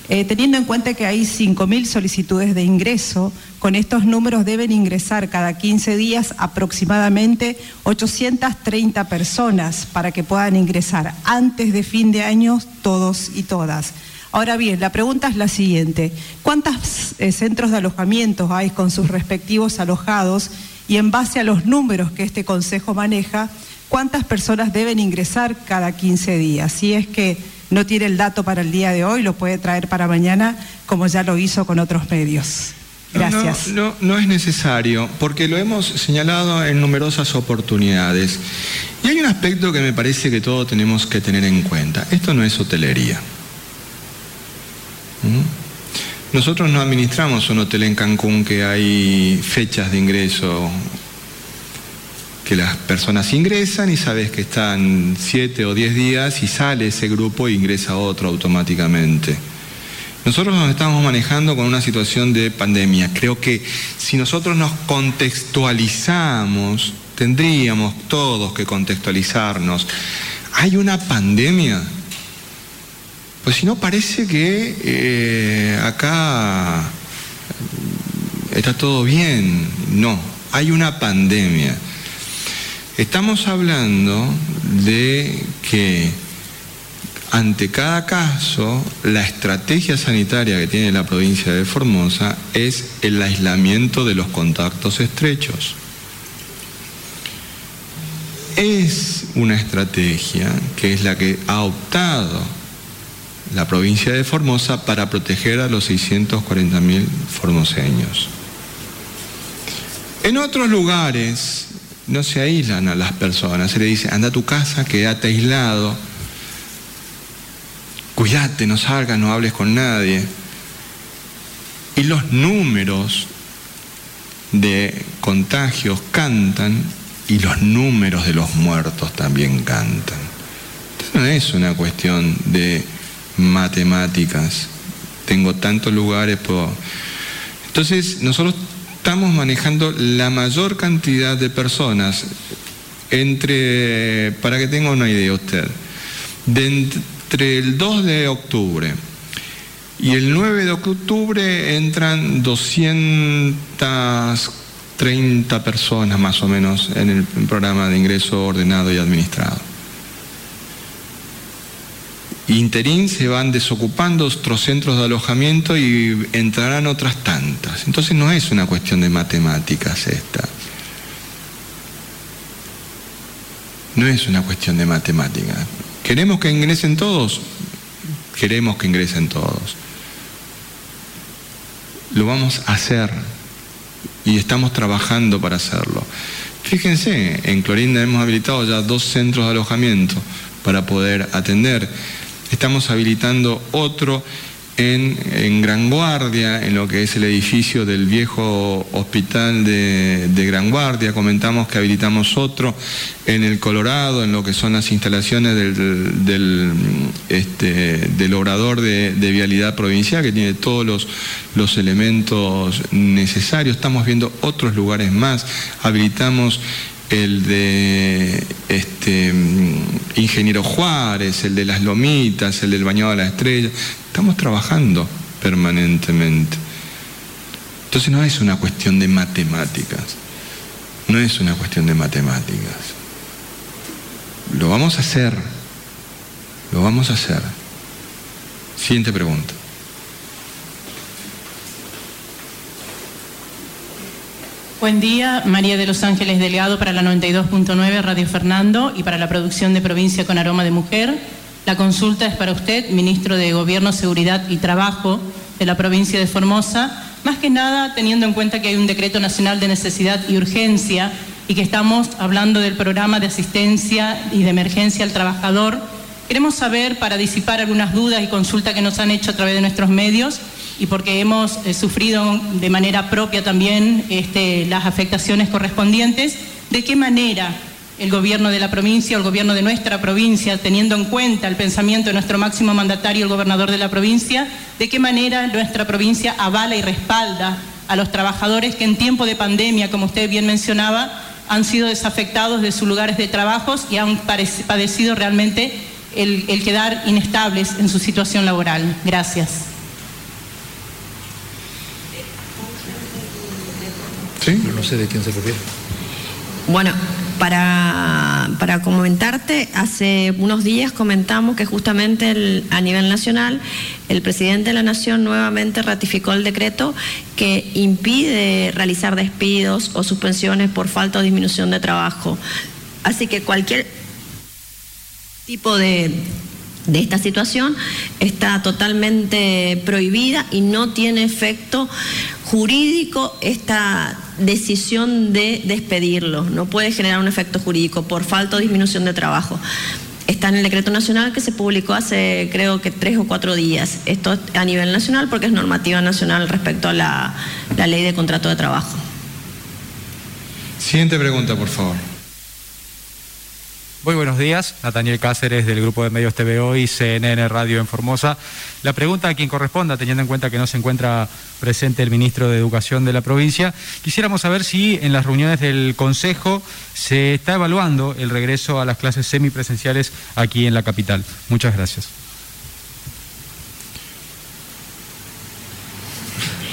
Eh, teniendo en cuenta que hay 5.000 solicitudes de ingreso, con estos números deben ingresar cada 15 días aproximadamente 830 personas para que puedan ingresar antes de fin de año todos y todas. Ahora bien, la pregunta es la siguiente. ¿Cuántos eh, centros de alojamiento hay con sus respectivos alojados? Y en base a los números que este Consejo maneja, ¿cuántas personas deben ingresar cada 15 días? Si es que no tiene el dato para el día de hoy, lo puede traer para mañana, como ya lo hizo con otros medios. Gracias. No, no, es necesario, porque lo hemos señalado en numerosas oportunidades. Y hay un aspecto que me parece que todos tenemos que tener en cuenta. Esto no es hotelería. ¿Mm? Nosotros no administramos un hotel en Cancún que hay fechas de ingreso que las personas ingresan y sabes que están siete o diez días y sale ese grupo e ingresa otro automáticamente. Nosotros nos estamos manejando con una situación de pandemia. Creo que si nosotros nos contextualizamos, tendríamos todos que contextualizarnos. ¿Hay una pandemia? Pues si no parece que eh, acá está todo bien. No, hay una pandemia. Estamos hablando de que ante cada caso, la estrategia sanitaria que tiene la provincia de Formosa es el aislamiento de los contactos estrechos. Es una estrategia que es la que ha optado la provincia de Formosa para proteger a los 640.000 formoseños. En otros lugares no se aíslan a las personas, se le dice, anda a tu casa, quédate aislado, cuídate, no salgas, no hables con nadie. Y los números de contagios cantan y los números de los muertos también cantan. No es una cuestión de matemáticas. Tengo tantos lugares, puedo... Entonces nosotros estamos manejando la mayor cantidad de personas entre, para que tenga una idea usted, entre el 2 de octubre y el 9 de octubre entran 230 personas más o menos en el programa de ingreso ordenado y administrado. Interín se van desocupando otros centros de alojamiento y entrarán otras tantas. Entonces no es una cuestión de matemáticas esta. No es una cuestión de matemáticas. ¿Queremos que ingresen todos? Queremos que ingresen todos. Lo vamos a hacer y estamos trabajando para hacerlo. Fíjense, en Clorinda hemos habilitado ya dos centros de alojamiento para poder atender Estamos habilitando otro en, Gran Guardia, en lo que es el edificio del viejo hospital de, Gran Guardia. Comentamos que habilitamos otro en el Colorado, en lo que son las instalaciones del, del, este, obrador de, vialidad provincial, que tiene todos los, los elementos necesarios. Estamos viendo otros lugares más. Habilitamos el de este, Ingeniero Juárez, el de las Lomitas, el del Bañado de la Estrella. Estamos trabajando permanentemente. Entonces no es una cuestión de matemáticas, no es una cuestión de matemáticas. Lo vamos a hacer, lo vamos a hacer. Siguiente pregunta. Buen día, María de los Ángeles Delegado para la 92.9 Radio Fernando y para la producción de Provincia con Aroma de Mujer. La consulta es para usted, ministro de Gobierno, Seguridad y Trabajo de la provincia de Formosa, más que nada teniendo en cuenta que hay un decreto nacional de necesidad y urgencia y que estamos hablando del programa de asistencia y de emergencia al trabajador. Queremos saber, para disipar algunas dudas y consultas que nos han hecho a través de nuestros medios, y porque hemos eh, sufrido de manera propia también este, las afectaciones correspondientes, de qué manera el gobierno de la provincia el gobierno de nuestra provincia, teniendo en cuenta el pensamiento de nuestro máximo mandatario, el gobernador de la provincia, de qué manera nuestra provincia avala y respalda a los trabajadores que en tiempo de pandemia, como usted bien mencionaba, han sido desafectados de sus lugares de trabajo y han padecido realmente el, el quedar inestables en su situación laboral. Gracias. Sí, no sé de quién se refiere. Bueno, para, para, comentarte, hace unos días comentamos que justamente a nivel nacional el presidente de la Nación nuevamente ratificó el decreto que impide realizar despidos o suspensiones por falta o disminución de trabajo. Así que cualquier tipo de de esta situación está totalmente prohibida y no tiene efecto jurídico esta decisión de despedirlo. No puede generar un efecto jurídico por falta o disminución de trabajo. Está en el decreto nacional que se publicó hace creo que tres o cuatro días. Esto a nivel nacional porque es normativa nacional respecto a la, la ley de contrato de trabajo. Siguiente pregunta, por favor. Muy buenos días, Nathaniel Cáceres del Grupo de Medios TVO y CNN Radio en Formosa. La pregunta a quien corresponda, teniendo en cuenta que no se encuentra presente el ministro de Educación de la provincia, quisiéramos saber si en las reuniones del Consejo se está evaluando el regreso a las clases semipresenciales aquí en la capital. Muchas gracias.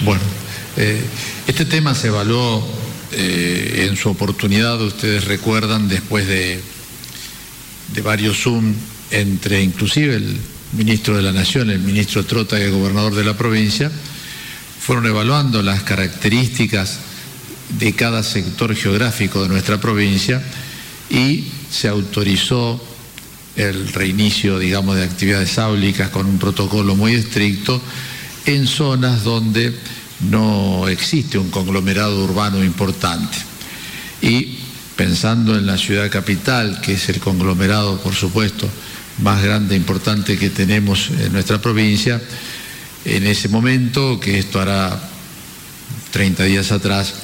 Bueno, eh, este tema se evaluó eh, en su oportunidad, ustedes recuerdan, después de de varios Zoom entre inclusive el ministro de la Nación, el ministro Trota y el gobernador de la provincia, fueron evaluando las características de cada sector geográfico de nuestra provincia y se autorizó el reinicio, digamos, de actividades áulicas con un protocolo muy estricto en zonas donde no existe un conglomerado urbano importante. Y pensando en la ciudad capital, que es el conglomerado, por supuesto, más grande e importante que tenemos en nuestra provincia, en ese momento, que esto hará 30 días atrás,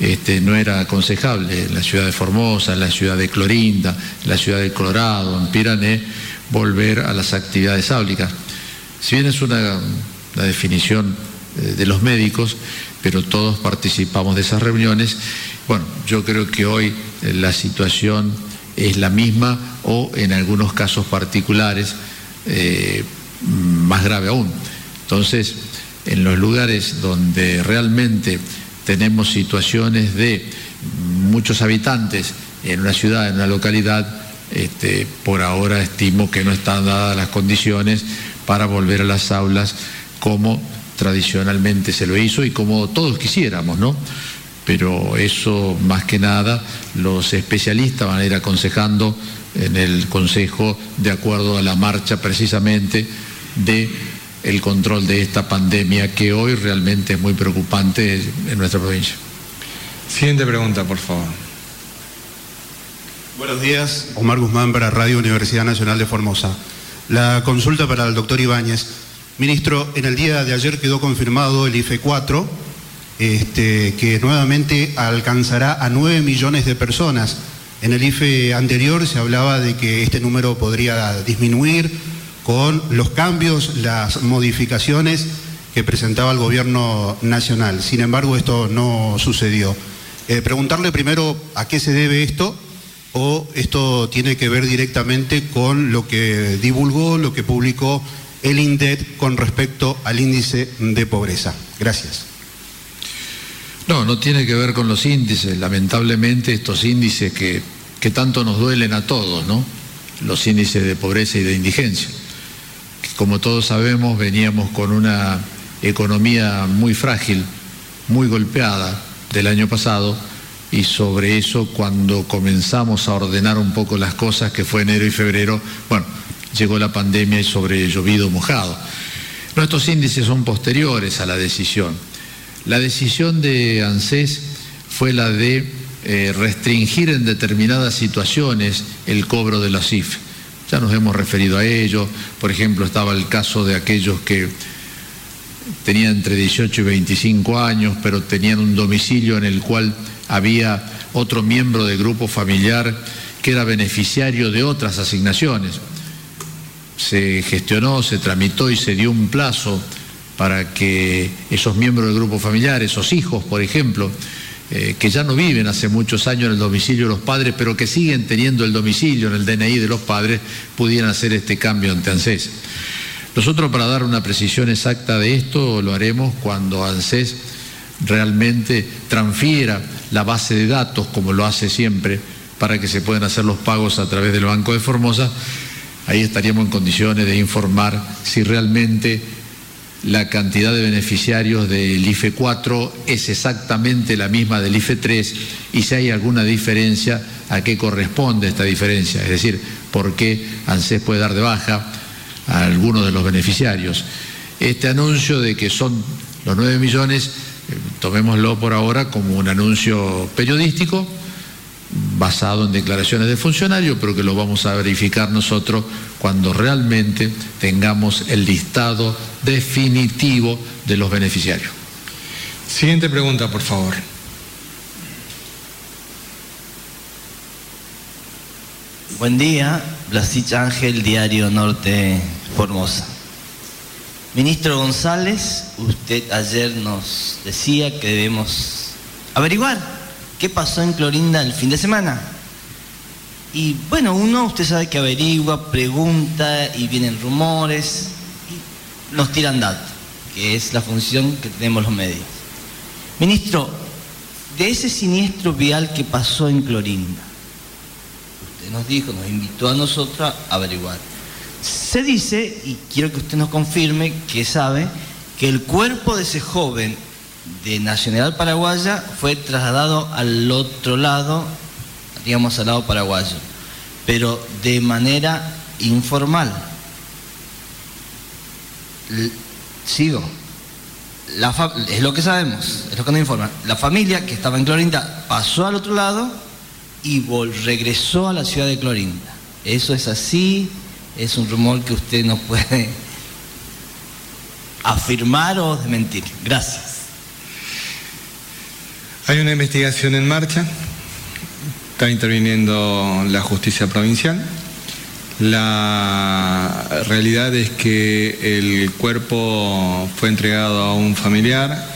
este, no era aconsejable en la ciudad de Formosa, en la ciudad de Clorinda, en la ciudad de Colorado, en Pirané, volver a las actividades áulicas. Si bien es una, una definición eh, de los médicos, pero todos participamos de esas reuniones bueno, yo creo que hoy eh, la situación es la misma o en algunos casos particulares eh, más grave aún. Entonces, en los lugares donde realmente tenemos situaciones de muchos habitantes en una ciudad, en una localidad, este, por ahora estimo que no están dadas las condiciones para volver a las aulas como tradicionalmente se lo hizo y como todos quisiéramos, ¿no? pero eso más que nada los especialistas van a ir aconsejando en el Consejo de acuerdo a la marcha precisamente de el control de esta pandemia que hoy realmente es muy preocupante en nuestra provincia. Siguiente pregunta, por favor. Buenos días, Omar Guzmán para Radio Universidad Nacional de Formosa. La consulta para el doctor Ibáñez. Ministro, en el día de ayer quedó confirmado el IFE 4 este, que nuevamente alcanzará a 9 millones de personas. En el IFE anterior se hablaba de que este número podría disminuir con los cambios, las modificaciones que presentaba el gobierno nacional. Sin embargo, esto no sucedió. Eh, preguntarle primero a qué se debe esto o esto tiene que ver directamente con lo que divulgó, lo que publicó el INDET con respecto al índice de pobreza. Gracias. No, no tiene que ver con los índices. Lamentablemente estos índices que, que tanto nos duelen a todos, ¿no? Los índices de pobreza y de indigencia. como todos sabemos, veníamos con una economía muy frágil, muy golpeada del año pasado y sobre eso cuando comenzamos a ordenar un poco las cosas, que fue enero y febrero, bueno, llegó la pandemia y sobre llovido mojado. Nuestros índices son posteriores a la decisión. La decisión de ANSES fue la de eh, restringir en determinadas situaciones el cobro de los IF. Ya nos hemos referido a ello. Por ejemplo, estaba el caso de aquellos que tenían entre 18 y 25 años, pero tenían un domicilio en el cual había otro miembro del grupo familiar que era beneficiario de otras asignaciones. Se gestionó, se tramitó y se dio un plazo para que esos miembros del grupo familiar, esos hijos, por ejemplo, eh, que ya no viven hace muchos años en el domicilio de los padres, pero que siguen teniendo el domicilio en el DNI de los padres, pudieran hacer este cambio ante ANSES. Nosotros para dar una precisión exacta de esto lo haremos cuando ANSES realmente transfiera la base de datos, como lo hace siempre, para que se puedan hacer los pagos a través del Banco de Formosa. Ahí estaríamos en condiciones de informar si realmente la cantidad de beneficiarios del IFE 4 es exactamente la misma del IFE 3 y si hay alguna diferencia, a qué corresponde esta diferencia, es decir, por qué ANSES puede dar de baja a algunos de los beneficiarios. Este anuncio de que son los 9 millones, eh, tomémoslo por ahora como un anuncio periodístico, basado en declaraciones de funcionarios, pero que lo vamos a verificar nosotros cuando realmente tengamos el listado definitivo de los beneficiarios. Siguiente pregunta, por favor. Buen día, Blasich Ángel, Diario Norte Formosa. Ministro González, usted ayer nos decía que debemos averiguar qué pasó en Clorinda el fin de semana. Y bueno, uno, usted sabe que averigua, pregunta y vienen rumores y nos tiran datos, que es la función que tenemos los medios. Ministro, de ese siniestro vial que pasó en Clorinda, usted nos dijo, nos invitó a nosotros a averiguar. Se dice, y quiero que usted nos confirme, que sabe que el cuerpo de ese joven de Nacional Paraguaya fue trasladado al otro lado, digamos al lado paraguayo, pero de manera informal. sigo. es lo que sabemos, es lo que nos informan. La familia que estaba en Clorinda pasó al otro lado y regresó a la ciudad de Clorinda. Eso es así, es un rumor que usted no puede afirmar o desmentir. Gracias. Hay una investigación en marcha, está interviniendo la justicia provincial. La realidad es que el cuerpo fue entregado a un familiar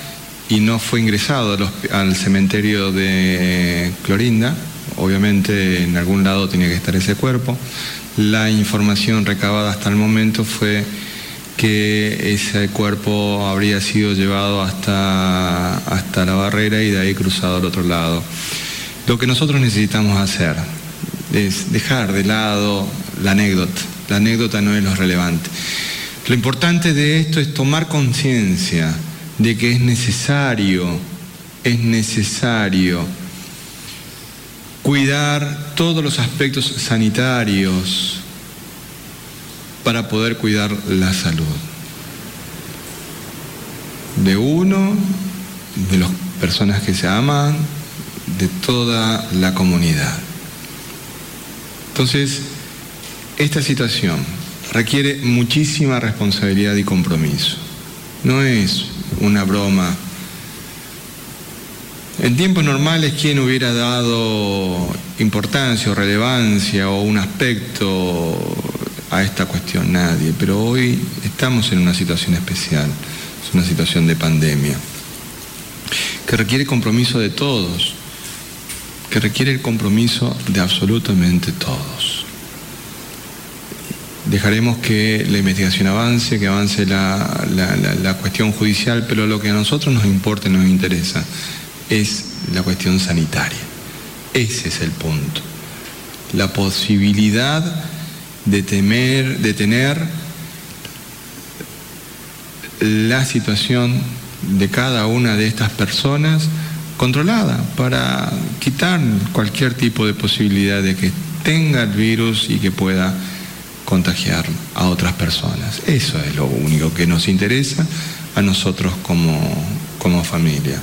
y no fue ingresado al cementerio de Clorinda. Obviamente en algún lado tenía que estar ese cuerpo. La información recabada hasta el momento fue que ese cuerpo habría sido llevado hasta, hasta la barrera y de ahí cruzado al otro lado. Lo que nosotros necesitamos hacer es dejar de lado la anécdota. La anécdota no es lo relevante. Lo importante de esto es tomar conciencia de que es necesario, es necesario cuidar todos los aspectos sanitarios, para poder cuidar la salud de uno, de las personas que se aman, de toda la comunidad. Entonces, esta situación requiere muchísima responsabilidad y compromiso. No es una broma. En tiempos normales, ¿quién hubiera dado importancia o relevancia o un aspecto a esta cuestión, nadie, pero hoy estamos en una situación especial, es una situación de pandemia, que requiere compromiso de todos, que requiere el compromiso de absolutamente todos. Dejaremos que la investigación avance, que avance la, la cuestión judicial, pero lo que a nosotros nos importa y nos interesa es la cuestión sanitaria. Ese es el punto. La posibilidad de, temer, de tener la situación de cada una de estas personas controlada para quitar cualquier tipo de posibilidad de que tenga el virus y que pueda contagiar a otras personas. Eso es lo único que nos interesa a nosotros como, como familia.